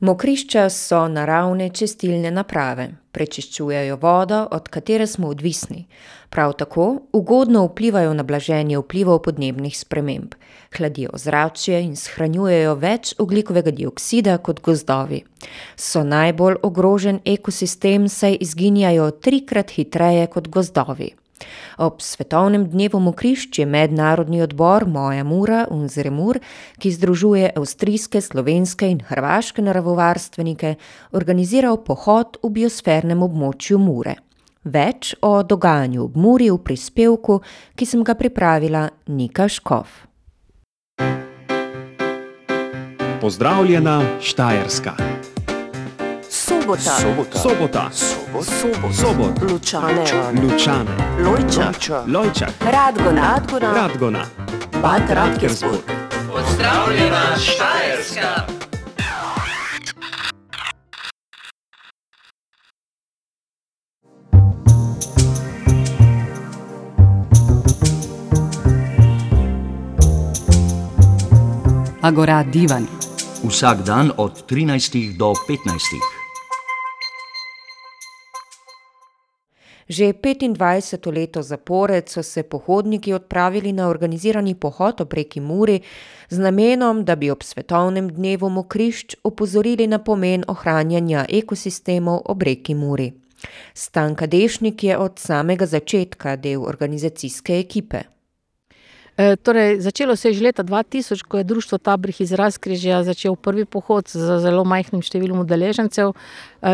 Mokrišča so naravne čistilne naprave, prečiščujejo vodo, od katere smo odvisni, prav tako ugodno vplivajo na blaženje vplivov podnebnih sprememb, hladijo ozračje in shranjujejo več ogljikovega dioksida kot gozdovi. So najbolj ogrožen ekosistem, saj izginjajo trikrat hitreje kot gozdovi. Ob svetovnem dnevu mokrišč je mednarodni odbor Moja Mura Unzre Mur, ki združuje avstrijske, slovenske in hrvaške naravovarstvenike, organiziral pohod v biosfernem območju Mure. Več o dogajanju ob Muri v prispevku, ki sem ga pripravila Nika Škof. Pozdravljena Štajerska. Sobota. Sobota. Sobota. Sobot. Sobot. Lučane. Lučane. Lojča. Lojčak. Radgona. Radgona. Radgona. Bad Radkersburg. Pozdravljena Štajerska. Agora Divan. Vsak dan od 13 do 15. Že petindvajseto leto zapored so se pohodniki odpravili na organizirani pohod ob reki Muri z namenom, da bi ob svetovnem dnevu mokrišč opozorili na pomen ohranjanja ekosistemov ob reki Muri. Stanka Dešnik je od samega začetka del organizacijske ekipe. Torej začelo se je že leta dva tisoč, ko je Društvo Tabrih iz Razkrižja začelo prvi pohod z zelo majhnim številom udeležencev,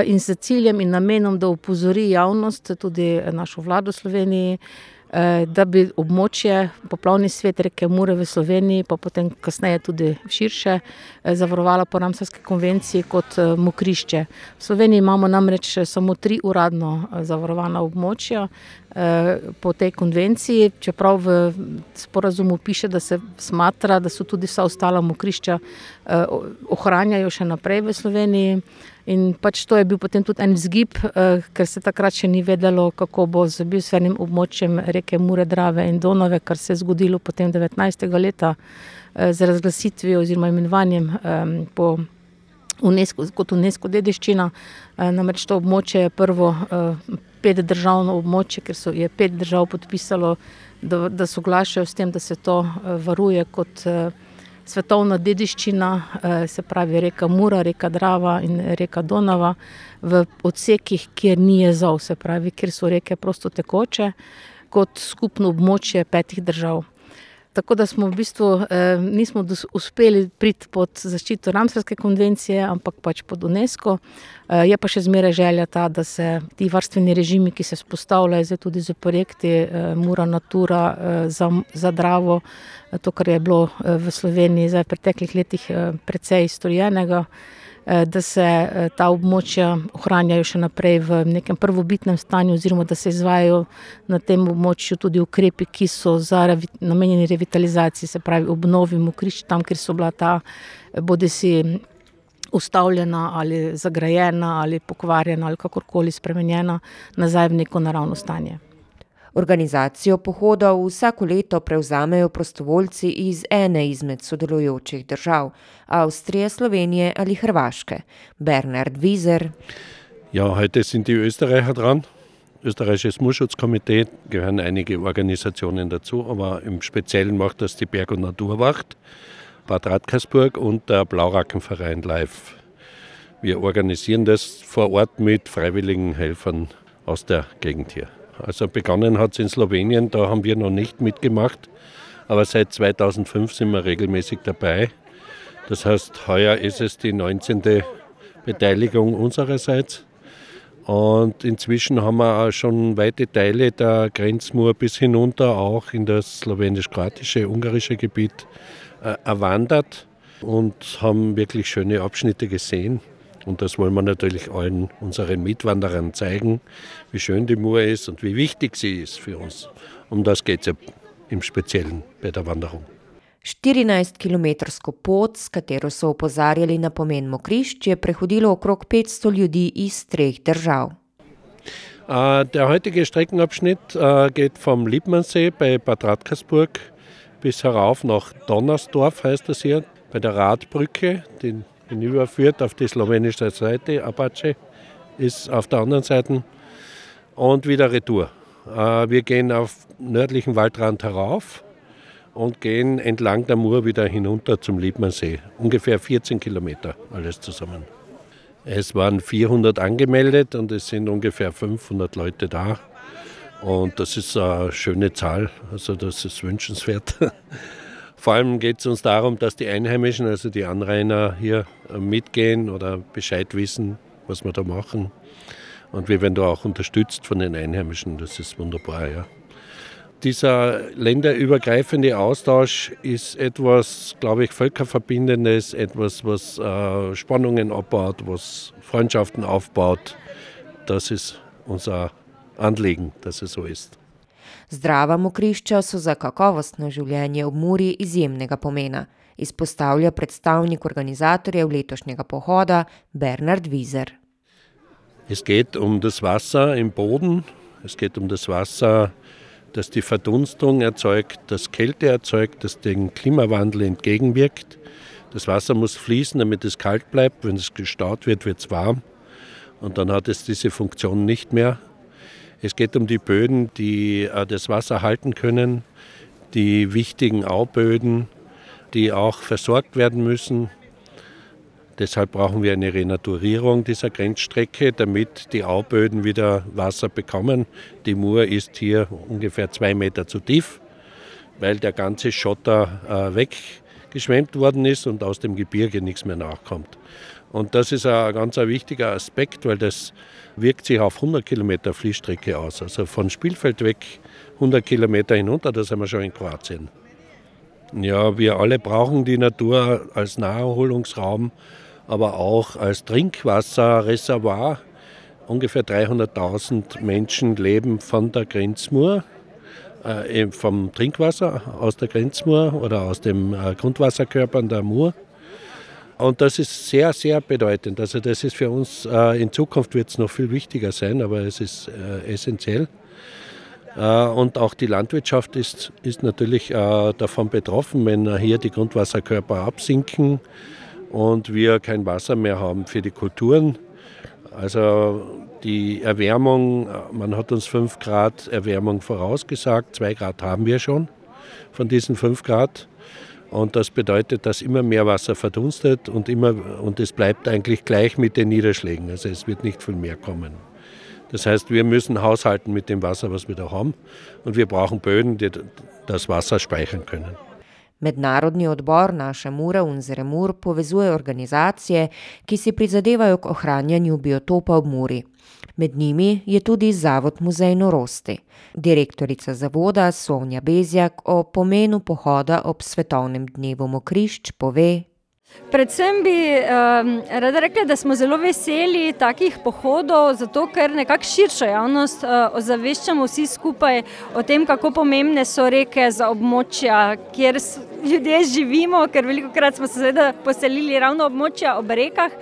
in s ciljem in namenom, da opozori javnost, tudi našo vlado v Sloveniji, da bi območje, poplavni svet reke Mure v Sloveniji pa potem kasneje tudi širše, zavarovala po Ramsarski konvenciji kot, mokrišče. V Sloveniji imamo namreč samo tri uradno, zavarovana območja, po tej konvenciji, čeprav v sporazumu piše, da se smatra, da so tudi vsa ostala mokrišča, ohranjajo še naprej v Sloveniji. In pač to je bil potem tudi en vzgib, ker se takrat še ni vedelo, kako bo z biosfernim območjem reke Mure, Drave in Donave, kar se je zgodilo potem devetnajstega leta, z razglasitvijo oziroma imenovanjem, po kot Unesco dediščina. namreč to območje je prvo, petdržavno območje, ker so, je pet držav podpisalo, da, da soglašajo s tem, da se to, varuje kot, svetovna dediščina, se pravi reka Mura, reka Drava in reka Donava v odsekih, kjer ni jezov, se pravi, kjer so reke prostotekoče, kot skupno območje petih držav. Tako da smo v bistvu, nismo uspeli priti pod zaščito Ramsarske konvencije, ampak pač pod Unesco. je pa še zmeraj želja ta, da se ti varstveni režimi, ki se vzpostavljajo zdaj tudi s projekti, Mura Natura, za, za Dravo, to, kar je bilo, v Sloveniji zdaj v preteklih letih, precej storjenega, da se, ta območja ohranjajo še naprej v nekem prvobitnem stanju oziroma da se izvajajo na tem območju tudi ukrepi, ki so za namenjeni revitalizaciji, se pravi obnovi mokrišč tam, kjer so bila ta bodisi ustavljena ali zagrajena ali pokvarjena ali kakorkoli spremenjena nazaj v neko naravno stanje. Organizacijo pohodov vsako leto prevzamejo prostovoljci iz ene izmed sodelujočih držav, Avstrije, Slovenije ali Hrvaške. Bernhard Wieser: Ja, heute sind die Österreicher dran. Österreichisches Moorschutzkomitee, gehören einige Organisationen dazu, aber im Speziellen macht das die Berg- und Naturwacht, Bad Radkersburg und der Blaurackenverein Live. Wir organisieren das vor Ort mit freiwilligen Helfern aus der Gegend hier. Also begonnen hat es in Slowenien, da haben wir noch nicht mitgemacht, aber seit 2005 sind wir regelmäßig dabei. Das heißt, heuer ist es die 19. Beteiligung unsererseits. Und inzwischen haben wir auch schon weite Teile der Grenzmur bis hinunter auch in das slowenisch-kroatische, ungarische Gebiet äh, erwandert und haben wirklich schöne Abschnitte gesehen. Und das wollen wir natürlich allen unseren Mitwanderern zeigen, wie schön die Mur ist und wie wichtig sie ist für uns. Um das geht es ja im Speziellen bei der Wanderung. Štirinajstkilometrsko pot, s katero so opozarjali na pomen mokrišč, je prehodilo okrog petsto ljudi iz treh držav. der heutige Streckenabschnitt, geht vom Liebmannsee bei Bad Radkersburg bis herauf nach Donnersdorf, heißt das hier, bei der Radbrücke, die hinüberführt auf die slowenische Seite. Apache ist auf der anderen Seite und wieder Retour. Äh, wir gehen auf nördlichen Waldrand herauf und gehen entlang der Mur wieder hinunter zum Liebmannsee. Ungefähr 14 Kilometer alles zusammen. Es waren 400 angemeldet und es sind ungefähr 500 Leute da. Und das ist eine schöne Zahl, also das ist wünschenswert. Vor allem geht es uns darum, dass die Einheimischen, also die Anrainer hier mitgehen oder Bescheid wissen, was wir da machen. Und wir werden da auch unterstützt von den Einheimischen, das ist wunderbar. Ja. Dieser länderübergreifende Austausch ist etwas, glaube ich, Völkerverbindendes, etwas, was äh, Spannungen abbaut, was Freundschaften aufbaut. Das ist unser Anliegen, dass es so ist. Zdrava mokrišča so za kakovostno življenje ob Muri izjemnega pomena, izpostavlja predstavnik organizatorjev letošnjega pohoda Bernard Wieser. Es geht um das Wasser im Boden, es geht um das Wasser, das die Verdunstung erzeugt, das Kälte erzeugt, das den Klimawandel entgegenwirkt. Das Wasser muss fließen, damit es kalt bleibt. Wenn es gestaut wird, wird es warm. Und dann hat es diese Funktion nicht mehr. Es geht um die Böden, die äh, das Wasser halten können, die wichtigen Auböden, die auch versorgt werden müssen. Deshalb brauchen wir eine Renaturierung dieser Grenzstrecke, damit die Auböden wieder Wasser bekommen. Die Mur ist hier ungefähr zwei Meter zu tief, weil der ganze Schotter äh, weggeschwemmt worden ist und aus dem Gebirge nichts mehr nachkommt. Und das ist ein ganz wichtiger Aspekt, weil das wirkt sich auf 100 Kilometer Fließstrecke aus. Also von Spielfeld weg 100 Kilometer hinunter, da sind wir schon in Kroatien. Ja, wir alle brauchen die Natur als Naherholungsraum, aber auch als Trinkwasserreservoir. Ungefähr 300.000 Menschen leben von der Grenzmur, äh, vom Trinkwasser aus der Grenzmur oder aus dem äh, Grundwasserkörpern der Mur. Und das ist sehr, sehr bedeutend. Also das ist für uns, äh, in Zukunft wird es noch viel wichtiger sein, aber es ist äh, essentiell. Äh, und auch die Landwirtschaft ist, ist natürlich davon betroffen, wenn hier die Grundwasserkörper absinken und wir kein Wasser mehr haben für die Kulturen. Also die Erwärmung, man hat uns 5 Grad Erwärmung vorausgesagt, 2 Grad haben wir schon von diesen 5 Grad. Und das bedeutet, dass immer mehr Wasser verdunstet und, immer, und es bleibt eigentlich gleich mit den Niederschlägen. Also es wird nicht viel mehr kommen. Das heißt, wir müssen haushalten mit dem Wasser, was wir da haben. Und wir brauchen Böden, die das Wasser speichern können. Mednarodni odbor naše Mura Unzere Mur povezuje organizacije, ki si prizadevajo k ohranjanju biotopa ob Muri. Med njimi je tudi Zavod Muzej norosti. Direktorica zavoda Sonja Bezjak o pomenu pohoda ob svetovnem dnevu mokrišč pove: Predvsem bi um, rada rekla, da smo zelo veseli takih pohodov, zato ker nekako širšo javnost uh, ozaveščamo vsi skupaj o tem, kako pomembne so reke za območja, kjer ljudje živimo, ker veliko krat smo se seveda poselili ravno območja ob rekah.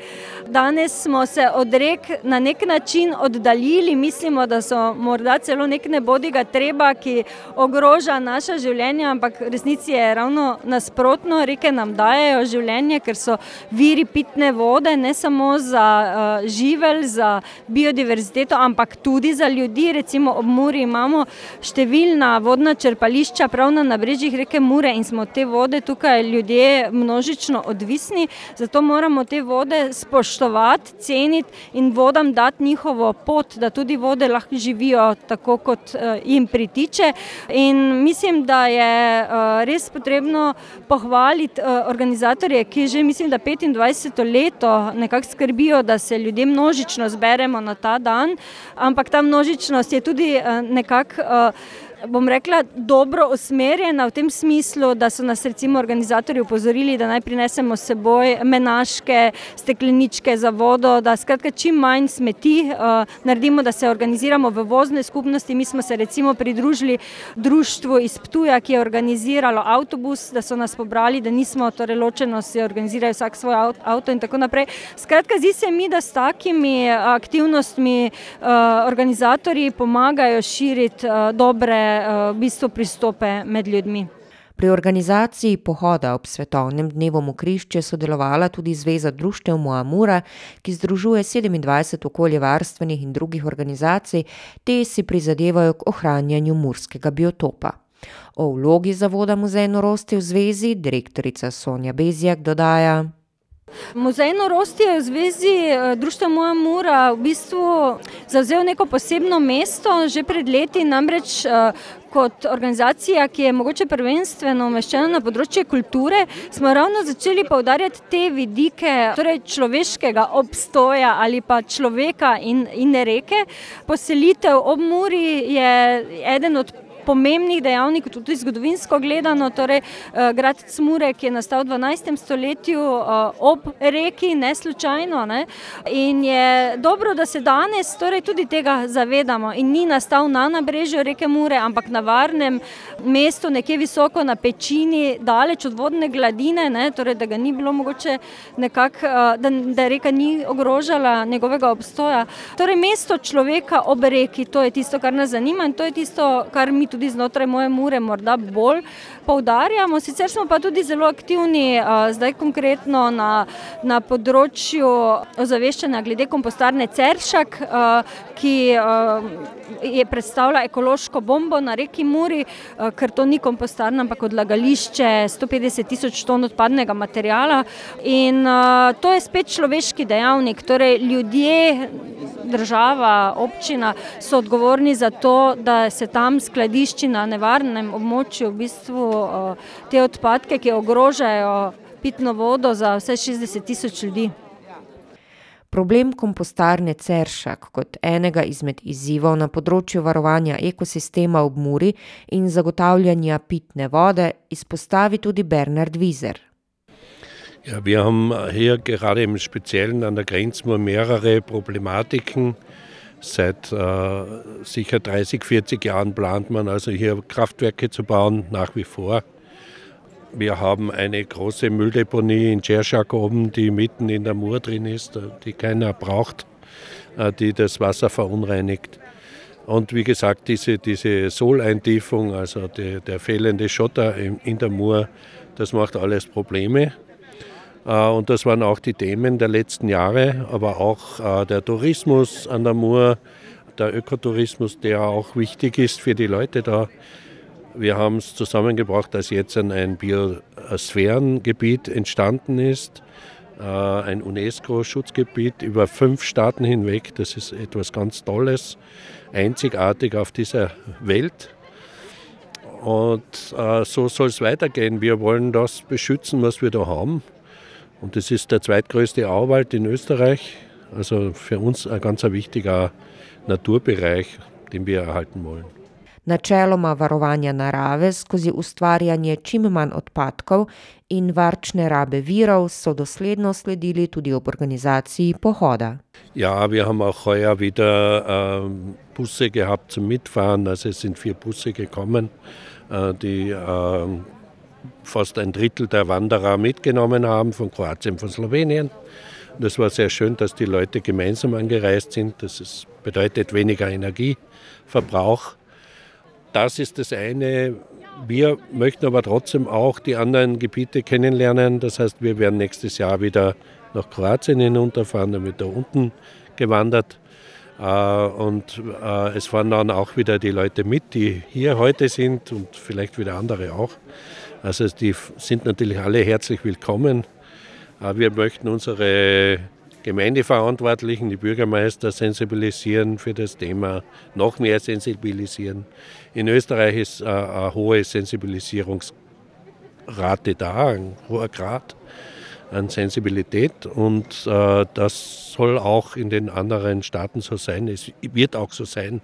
Danes smo se od rek na nek način oddaljili, mislimo, da so morda celo nek nebodiga treba, ki ogroža naša življenja, ampak v resnici je ravno nasprotno. Reke nam dajo življenje, ker so viri pitne vode, ne samo za uh, živelj, za biodiverziteto, ampak tudi za ljudi. Recimo ob Muri imamo številna vodna črpališča prav na nabrežjih reke Mure in smo te vode tukaj ljudje množično odvisni, zato moramo te vode spoštovati, ceniti in vodam dati njihovo pot, da tudi vode lahko živijo tako, kot uh, jim pritiče. In mislim, da je uh, res potrebno pohvaliti uh, organizatorje, ki že mislim, da 25 leto nekako skrbijo, da se ljudje množično zberemo na ta dan, ampak ta množičnost je tudi nekako. Bom rekla, dobro usmerjena v tem smislu, da so nas recimo organizatorji upozorili, da naj prinesemo s seboj menaške stekleničke za vodo, da skratka čim manj smeti uh, naredimo, da se organiziramo v vozne skupnosti. Mi smo se recimo pridružili društvu iz Ptuja, ki je organiziralo avtobus, da so nas pobrali, da nismo torej ločeno si organizirali vsak svoj avto in tako naprej. Skratka, zdi se mi, da s takimi aktivnostmi uh, organizatorji pomagajo širiti uh, dobre v bistvu pristope med ljudmi. Pri organizaciji pohoda ob svetovnem dnevu mokrišč je sodelovala tudi Zveza društev Moamura, ki združuje 27 okoljevarstvenih in drugih organizacij, te si prizadevajo k ohranjanju murskega biotopa. O vlogi zavoda Muzej norosti v zvezi direktorica Sonja Bezjak dodaja: Muzej norosti je v zvezi Društva Moja Mura v bistvu zavzel neko posebno mesto že pred leti, namreč kot organizacija, ki je mogoče prvenstveno umeščena na področje kulture, smo ravno začeli poudarjati te vidike, torej človeškega obstoja ali pa človeka in, in reke. Poselitev ob Muri je eden od pomembnih dejavnikov, tudi zgodovinsko gledano, torej grad Cmure, ki je nastal v dvanajstem stoletju ob reki, ne slučajno, ne. In je dobro, da se danes torej tudi tega zavedamo in ni nastal na nabrežju reke Mure, ampak na varnem mestu, nekje visoko na pečini, daleč od vodne gladine, ne, torej da ga ni bilo mogoče nekako, da, da reka ni ogrožala njegovega obstoja. Torej mesto človeka ob reki, to je tisto, kar nas zanima, in to je tisto, kar mi tudi znotraj Moje Mure morda bolj. Poudarjamo, sicer smo pa tudi zelo aktivni zdaj konkretno na, na področju ozaveščanja glede kompostarne Ceršak, ki je, predstavlja ekološko bombo na reki Muri, ker to ni kompostarna, ampak odlagališče sto petdeset tisoč ton odpadnega materiala. In to je spet človeški dejavnik, torej ljudje, država, občina so odgovorni za to, da se tam skladišči na nevarnem območju v bistvu te odpadke, ki ogrožajo pitno vodo za vsaj šestdeset tisoč ljudi. Problem kompostarne Ceršak kot enega izmed izzivov na področju varovanja ekosistema ob Muri in zagotavljanja pitne vode izpostavi tudi Bernhard Wieser. Ja, wir haben hier gerade im Speziellen an der Grenzmur mehrere Problematiken. Seit äh, sicher 30, 40 Jahren plant man also hier Kraftwerke zu bauen, nach wie vor. Wir haben eine große Mülldeponie in Cerschak oben, die mitten in der Mur drin ist, die keiner braucht, die das Wasser verunreinigt. Und wie gesagt, diese, diese Sohleintiefung, also die, der fehlende Schotter in, der Mur, das macht alles Probleme. Und das waren auch die Themen der letzten Jahre, aber auch der Tourismus an der Mur, der Ökotourismus, der auch wichtig ist für die Leute da. Wir haben es zusammengebracht, dass jetzt ein Biosphärengebiet entstanden ist, ein UNESCO-Schutzgebiet über fünf Staaten hinweg. Das ist etwas ganz Tolles, einzigartig auf dieser Welt. Und so soll es weitergehen. Wir wollen das beschützen, was wir da haben. Und das ist der zweitgrößte Auwald in Österreich. Also für uns ein ganz wichtiger Naturbereich, den wir erhalten wollen. Načeloma varovanja narave skozi ustvarjanje čim manj odpadkov in varčne rabe virov so dosledno sledili tudi ob organizaciji pohoda. Ja, wir haben auch heuer wieder äh, Busse gehabt zum Mitfahren, also es sind vier Busse gekommen, äh, die äh, fast ein Drittel der Wanderer mitgenommen haben, von Kroatien, von Slowenien. Das war sehr schön, dass die Leute gemeinsam angereist sind. Das ist, bedeutet weniger Energieverbrauch. Das ist das eine. Wir möchten aber trotzdem auch die anderen Gebiete kennenlernen. Das heißt, wir werden nächstes Jahr wieder nach Kroatien hinunterfahren, wird da unten gewandert. Und es fahren dann auch wieder die Leute mit, die hier heute sind und vielleicht wieder andere auch. Also die sind natürlich alle herzlich willkommen. Wir möchten unsere Gemeindeverantwortlichen, die Bürgermeister sensibilisieren für das Thema, noch mehr sensibilisieren. In Österreich ist eine hohe Sensibilisierungsrate da, ein hoher Grad an Sensibilität und das soll auch in den anderen Staaten so sein. Es wird auch so sein.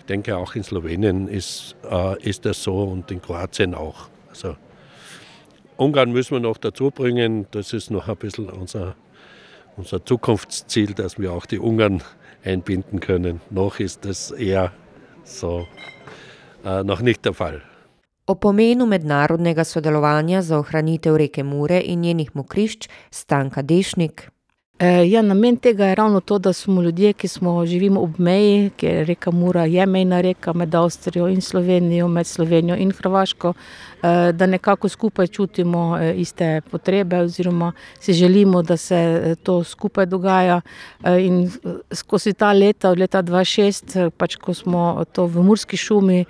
Ich denke, auch in Slowenien ist, ist das so und in Kroatien auch. Also Ungarn müssen wir noch dazu bringen, das ist noch ein bisschen unser unser Zukunftsziel, dass wir auch die Ungarn einbinden können. Noch ist das eher so äh, noch nicht der Fall. O pomenu mednarodnega sodelovanja za ohranitev reke Mure in njenih mokrišč Stanka Dešnik. Ja, namen tega je ravno to, da smo ljudje, ki smo, živimo ob meji, ker reka Mura je mejna reka med Avstrijo in Slovenijo, med Slovenijo in Hrvaško, eh, da nekako skupaj čutimo eh, iste potrebe, oziroma si želimo, da se eh, to skupaj dogaja. In skozi ta leta, od leta 2006, pač ko smo to v Murski šumi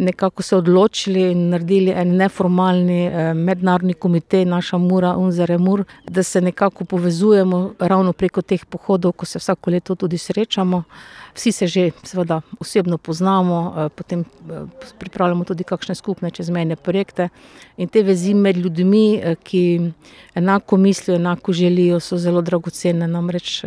nekako se odločili in naredili en neformalni mednarodni komitej, naša Mura, Unzare Mur, da se nekako povezujemo ravno preko teh pohodov, ko se vsako leto tudi srečamo. Vsi se že seveda osebno poznamo, potem pripravljamo tudi kakšne skupne čezmejne projekte in te vezi med ljudmi, ki enako mislijo, enako želijo, so zelo dragocene. Namreč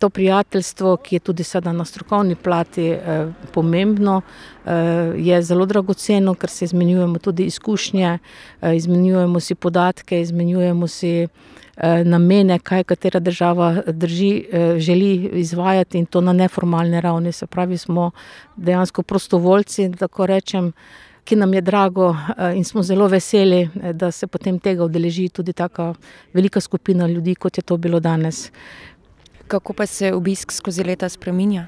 to prijateljstvo, ki je tudi sedaj na strokovni plati eh, pomembno, eh, je zelo dragoceno, ker se izmenjujemo tudi izkušnje, eh, izmenjujemo si podatke, izmenjujemo si namene, kaj katera država drži, želi izvajati in to na neformalni ravni. Se pravi, smo dejansko prostovoljci, tako rečem. Ki nam je drago, in smo zelo veseli, da se potem tega udeleži tudi tako velika skupina ljudi, kot je to bilo danes. Kako pa se obisk skozi leta spremenja?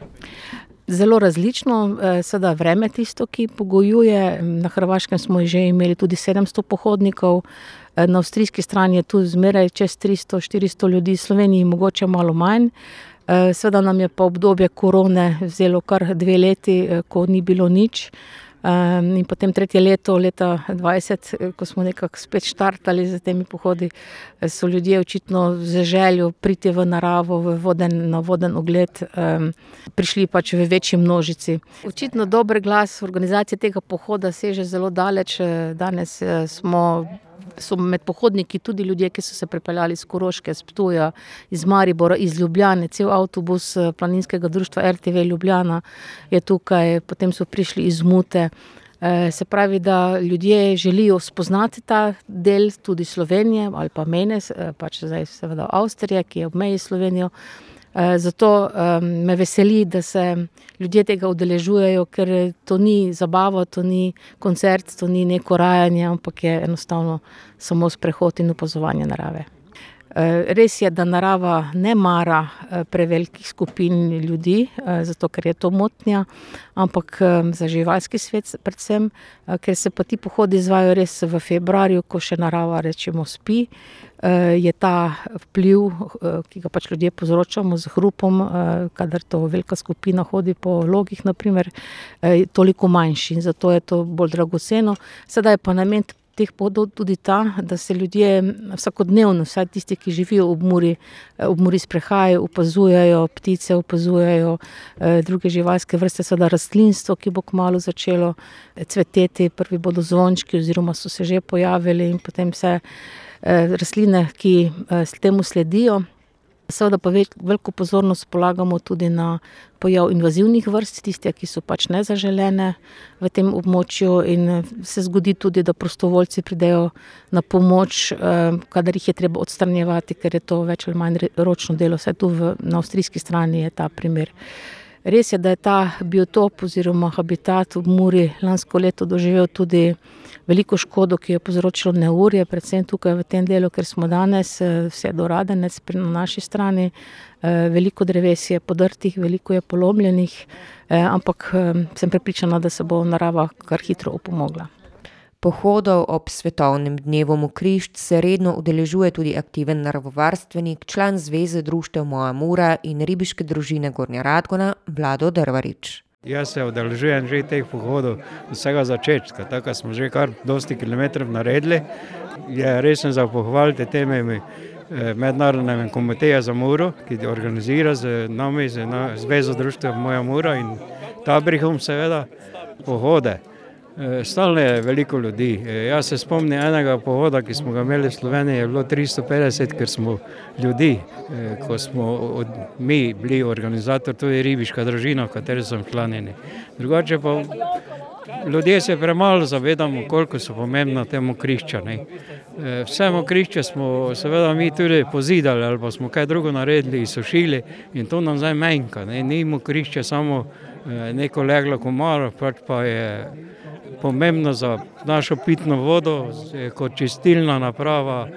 Zelo različno, eh, seveda vreme tisto, ki pogojuje. Na Hrvaškem smo že imeli tudi 700 pohodnikov, eh, na avstrijski strani je tu zmeraj čez 300-400 ljudi, v Sloveniji mogoče malo manj. Eh, seveda nam je pa obdobje korone vzelo kar dve leti, ko ni bilo nič. Um, in potem tretje leto, leta 2020, eh, ko smo nekako spet štartali z temi pohodi, eh, so ljudje očitno z željo priti v naravo, v voden, na voden ogled, um, prišli pač v večji množici. Očitno dober glas organizacije tega pohoda seže zelo daleč. Eh, danes smo so med pohodniki tudi ljudje, ki so se pripeljali iz Koroške, iz Ptuja, iz Maribora, iz Ljubljane, cel avtobus eh, planinskega društva RTV Ljubljana je tukaj, potem so prišli iz Mute. Eh, se pravi, da ljudje želijo spoznati ta del, tudi Slovenije ali pa mene, eh, pač zdaj seveda Avstrije, ki je ob meji Slovenijo. Eh, zato um, me veseli, da se ljudje tega udeležujejo, ker to ni zabava, to ni koncert, to ni neko rajanje, ampak je enostavno samo sprehod in opazovanje narave. Eh, res je, da narava ne mara eh, prevelikih skupin ljudi, zato ker je to motnja, ampak za živalski svet, predvsem, ker se pa ti pohodi izvajo res v februarju, ko še narava rečemo spi, je ta vpliv, ki ga pač ljudje povzročamo z hrupom, kadar to velika skupina hodi po logih, naprimer, toliko manjši in zato je to bolj dragoceno. Sedaj pa namen teh podov tudi ta, da se ljudje vsakodnevno, vsaj tisti, ki živijo ob Muri, ob Muri sprehajajo, opazujejo ptice, opazujejo eh, druge živalske vrste, seveda rastlinstvo, ki bo kmalo začelo eh, cveteti, prvi bodo zvončki oziroma so se že pojavili in potem vse eh, rastline, ki temu sledijo. Seveda pa veliko pozornost polagamo tudi na pojav invazivnih vrst, tiste, ki so pač nezaželene v tem območju, in se zgodi tudi, da prostovoljci pridejo na pomoč, eh, kadar jih je treba odstranjevati, ker je to več ali manj ročno delo, vse tu v, na avstrijski strani je ta primer. Res je, da je ta biotop oziroma habitat v Muri lansko leto doživel tudi veliko škodo, ki je povzročilo neurje, predvsem tukaj v tem delu, ker smo danes eh, vse do Radenec na naši strani. Eh, veliko dreves je podrtih, veliko je polomljenih, eh, ampak sem prepričana, da se bo narava kar hitro opomogla. Pohodov ob svetovnem dnevu Mokrišč se redno udeležuje tudi aktiven naravovarstvenik, član Zveze društev Moja Mura in ribiške družine Gornja Radgona, Vlado Drvarič. Jaz se udeležujem že teh pohodov vsega začetka, tako smo že kar dosti kilometrov naredili. Je resno za pohvaliti teme eh, mednarodnega komiteja za Muro, ki organizira z nami, z Zvezo društev Moja Mura in Tabrihom seveda pohode. Eh, stalno je veliko ljudi. Eh, jaz se spomnim enega pohoda, ki smo ga imeli v Sloveniji, je bilo 350, ker smo ljudi, eh, ko smo mi bili organizator, tudi ribiška družina, v kateri sem članjeni. Drugače pa ljudje se premalo zavedamo, koliko so pomembna temu kriščani. Vse mokrišče smo seveda mi tudi pozidali ali pa smo kaj drugo naredili, sušili in to nam zdaj manjka. Ni mokrišče samo neko leglo komaro, pač pa je pomembno za našo pitno vodo, kot čistilna naprava,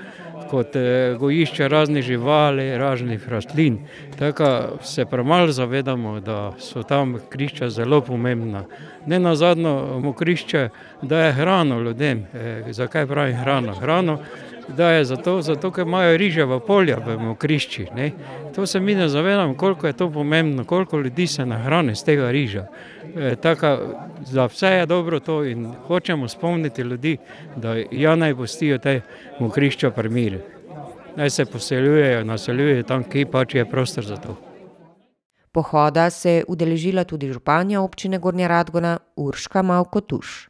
kot eh, gojišče raznih živali, raznih rastlin. Tako se premalo zavedamo, da so tam krišča zelo pomembna. Ne na zadnje, mokrišče daje hrano ljudem. E, zakaj pravim hrano? Hrano daje zato, zato ker imajo riževa polja v mokrišči. Ne? To se mi ne zavedamo, koliko je to pomembno, koliko ljudi se nahrani z tega riža. E, taka, za vse je dobro to in hočemo spomniti ljudi, da ja naj pustijo te mokrišča primere. Naj se poseljujejo, naseljujejo tam, kjer pač je prostor za to. Pohoda se je udeležila tudi županja občine Gornja Radgona Urška Malkotuš.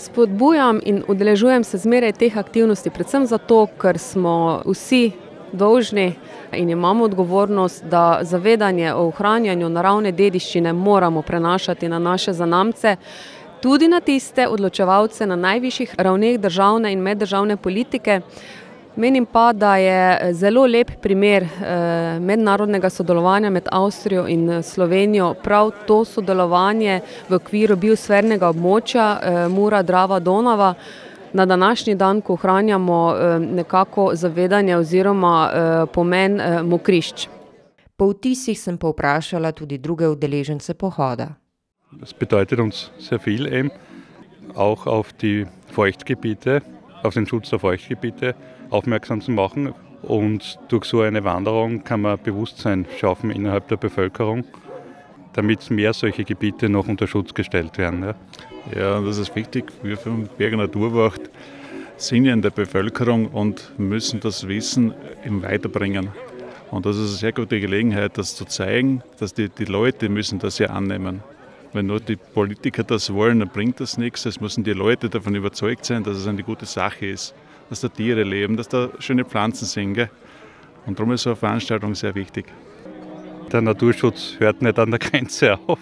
Spodbujam in udeležujem se zmeraj teh aktivnosti, predvsem zato, ker smo vsi dolžni in imamo odgovornost, da zavedanje o ohranjanju naravne dediščine moramo prenašati na naše zanamce, tudi na tiste odločevalce na najvišjih ravneh državne in meddržavne politike. Menim pa, da je zelo lep primer mednarodnega sodelovanja med Avstrijo in Slovenijo prav to sodelovanje v okviru biosfernega območja Mura-Drava-Donava. Na današnji dan, ko ohranjamo nekako zavedanje oziroma pomen mokrišč. Po vtisih sem povprašala tudi druge udeležence pohoda. Das bedeutet uns sehr viel eben, auch auf die Feuchtgebiete, auf den Schutz der Feuchtgebiete aufmerksam zu machen. Und durch so eine Wanderung kann man Bewusstsein schaffen innerhalb der Bevölkerung, damit mehr solche Gebiete noch unter Schutz gestellt werden. Ja, ja das ist wichtig. Wir vom Berger Naturwacht sind ja in der Bevölkerung und müssen das Wissen eben weiterbringen. Und das ist eine sehr gute Gelegenheit, das zu zeigen, dass die, die Leute müssen das ja annehmen. Wenn nur die Politiker das wollen, dann bringt das nichts. Es müssen die Leute davon überzeugt sein, dass es eine gute Sache ist, dass da Tiere leben, dass da schöne Pflanzen sind. Gell? Und darum ist so eine Veranstaltung sehr wichtig. Der Naturschutz hört nicht an der Grenze auf.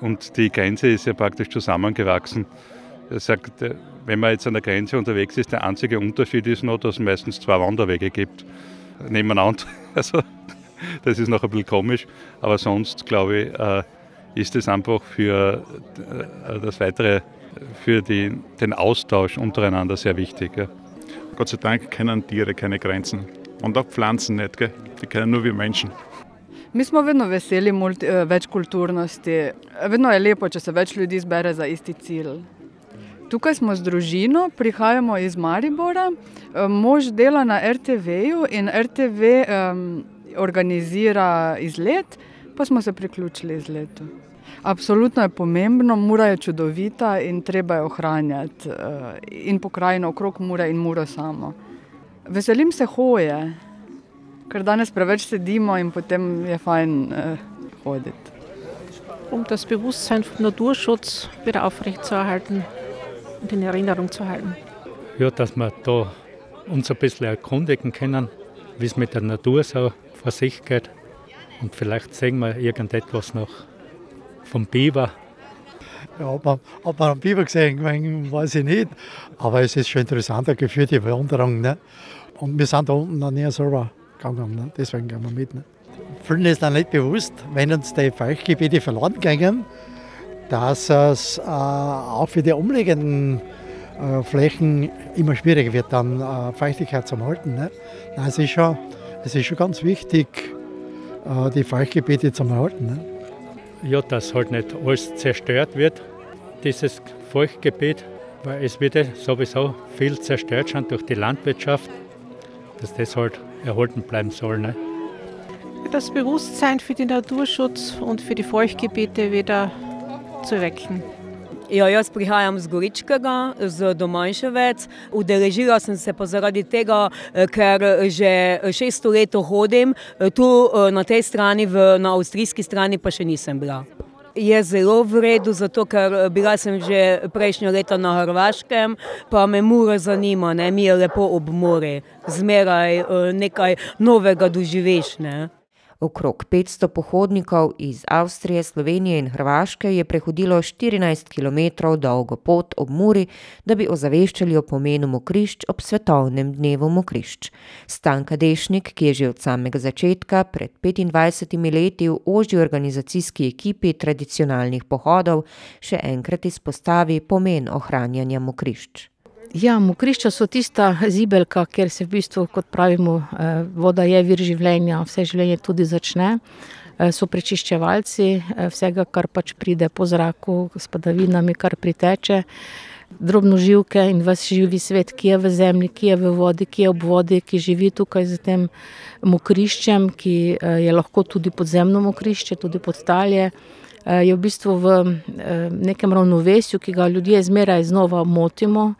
Und die Grenze ist ja praktisch zusammengewachsen. Er sagt, wenn man jetzt an der Grenze unterwegs ist, der einzige Unterschied ist noch, dass es meistens zwei Wanderwege gibt nebeneinander. Also das ist noch ein bisschen komisch, aber sonst glaube ich, ist es einfach für das weitere, für die, den Austausch untereinander sehr wichtig. Gott sei Dank kennen Tiere keine Grenzen und auch Pflanzen nicht, gell? die kennen nur wir Menschen. Mi smo vedno veseli multi, večkulturnosti. Vedno je lepo, če se več ljudi zbere za isti cilj. Tukaj smo z družino, prihajamo iz Maribora, mož dela na RTV-ju in RTV um, organizira izlet, pa smo se priključili izletu. Absolutno je pomembno, mura je čudovita in treba jo ohranjati in pokrajino okrog mure in muro samo. Veselim se hoje, ker danes preveč sedimo in potem je fajn hoditi. Um das Bewusstsein vom Naturschutz wieder aufrechtzuerhalten und in Erinnerung zu halten. Ja, dass wir da uns ein bisschen erkundigen können, wie es mit der Natur so vor sich geht. Und vielleicht sehen wir irgendetwas noch vom Biber. Ja, ob, man, ob man einen Biber gesehen haben, weiß ich nicht. Aber es ist schon interessant, eine geführte Wanderung. Ne? Und wir sind da unten noch nie selber gegangen. Ne? Deswegen gehen wir mit. Ne? Vielen ist dann nicht bewusst, wenn uns die Feuchtgebiete verloren gehen, dass es äh, auch für die umliegenden äh, Flächen immer schwieriger wird, dann äh, Feuchtigkeit zu halten. Ne? Nein, es, ist schon, es ist schon ganz wichtig, äh, die Feuchtgebiete zu erhalten. Ne? Ja, dass halt nicht alles zerstört wird, dieses Feuchtgebiet, weil es wird sowieso viel zerstört schon durch die Landwirtschaft, dass das halt erhalten bleiben soll. Ne? Das Bewusstsein für den Naturschutz und für die Feuchtgebiete wieder zu wecken. Ja, jaz prihajam z Goričkega, z Domanjševec. Udeležila sem se pa zaradi tega, ker že šesto leto hodim, tu na tej strani, v, na avstrijski strani pa še nisem bila. Je zelo v redu, zato ker bila sem že prejšnjo leto na Hrvaškem, pa me mura zanima, ne? mi je lepo ob morju, zmeraj nekaj novega doživeš. Ne? Okrog 500 pohodnikov iz Avstrije, Slovenije in Hrvaške je prehodilo 14 km dolgo pot ob Muri, da bi ozaveščali o pomenu mokrišč ob svetovnem dnevu mokrišč. Stanka Dešnik, ki je že od samega začetka, pred 25 leti v ožji organizacijski ekipi tradicionalnih pohodov, še enkrat izpostavi pomen ohranjanja mokrišč. Ja, mokrišča so tista zibelka, kjer se v bistvu, kot pravimo, voda je vir življenja, vse življenje tudi začne. So prečiščevalci vsega, kar pač pride po zraku, s padavinami, kar priteče. Drobnoživke in ves živi svet, ki je v zemlji, ki je v vodi, ki je ob vodi, ki živi tukaj za tem mokriščem, ki je lahko tudi podzemno mokrišče, tudi podtalje. Je v bistvu v nekem ravnovesju, ki ga ljudje zmeraj znova motimo.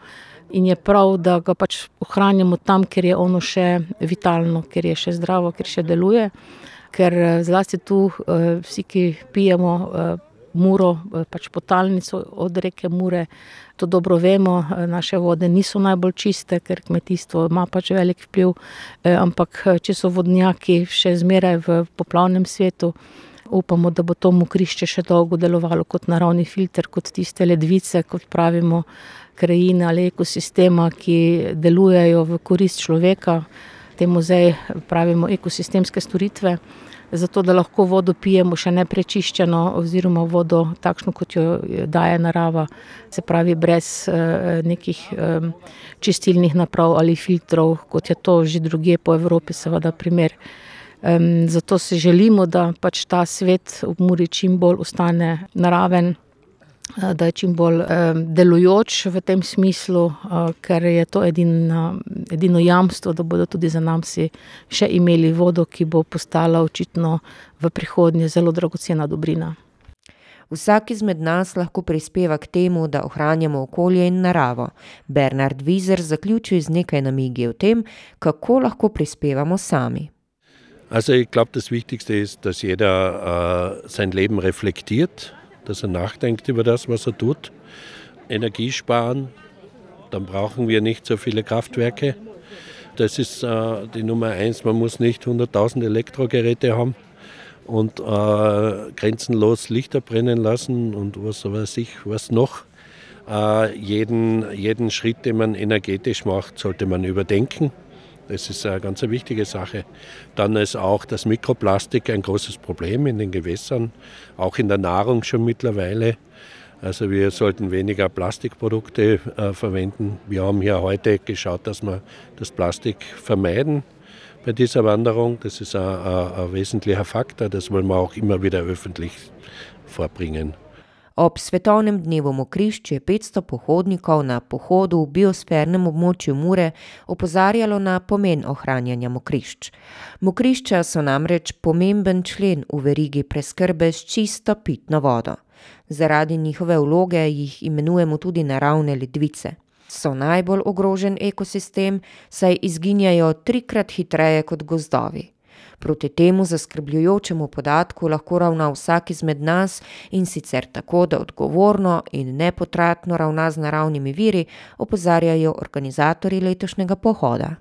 In je prav, da ga pač ohranjamo tam, kjer je ono še vitalno, kjer je še zdravo, kjer še deluje. Ker zlasti tu vsi, ki pijemo Muro, pač podtalnico od reke Mure, to dobro vemo, naše vode niso najbolj čiste, ker kmetijstvo ima pač velik vpliv. Ampak če so vodnjaki še zmeraj v poplavnem svetu, upamo, da bo to mokrišče še dolgo delovalo kot naravni filter, kot tiste ledvice, kot pravimo, krajine ali ekosistema, ki delujejo v korist človeka. Temu zdaj pravimo ekosistemske storitve. Zato, da lahko vodo pijemo še neprečiščeno oziroma vodo takšno, kot jo daje narava. Se pravi, brez nekih čistilnih naprav ali filtrov, kot je to že drugje po Evropi seveda primer. zato si želimo, da pač ta svet ob Muri čim bolj ostane naraven, da je čim bolj delujoč v tem smislu, ker je to edina, edino jamstvo, da bodo tudi zanamci še imeli vodo, ki bo postala očitno v prihodnje zelo dragocena dobrina. Vsak izmed nas lahko prispeva k temu, da ohranjamo okolje in naravo. Bernard Wieser zaključi z nekaj namigi o tem, kako lahko prispevamo sami. Also ich glaube, das Wichtigste ist, dass jeder äh, sein Leben reflektiert, dass er nachdenkt über das, was er tut. Energie sparen, dann brauchen wir nicht so viele Kraftwerke. Das ist äh, die Nummer eins. Man muss nicht 100.000 Elektrogeräte haben und äh, grenzenlos Lichter brennen lassen und was weiß ich, was noch. Äh, jeden, jeden Schritt, den man energetisch macht, sollte man überdenken. Das ist eine ganz wichtige Sache. Dann ist auch das Mikroplastik ein großes Problem in den Gewässern, auch in der Nahrung schon mittlerweile. Also wir sollten weniger Plastikprodukte äh, verwenden. Wir haben hier heute geschaut, dass wir das Plastik vermeiden bei dieser Wanderung. Das ist ein, ein, ein wesentlicher Faktor, das wollen wir auch immer wieder öffentlich vorbringen. Ob svetovnem dnevu mokrišč je petsto pohodnikov na pohodu v biosfernem območju Mure opozarjalo na pomen ohranjanja mokrišč. Mokrišča so namreč pomemben člen v verigi preskrbe s čisto pitno vodo. Zaradi njihove vloge jih imenujemo tudi naravne ledvice. So najbolj ogrožen ekosistem, saj izginjajo trikrat hitreje kot gozdovi. Proti temu zaskrbljujočemu podatku lahko ravna vsak izmed nas, in sicer tako, da odgovorno in nepotratno ravna z naravnimi viri, opozarjajo organizatorji letošnjega pohoda.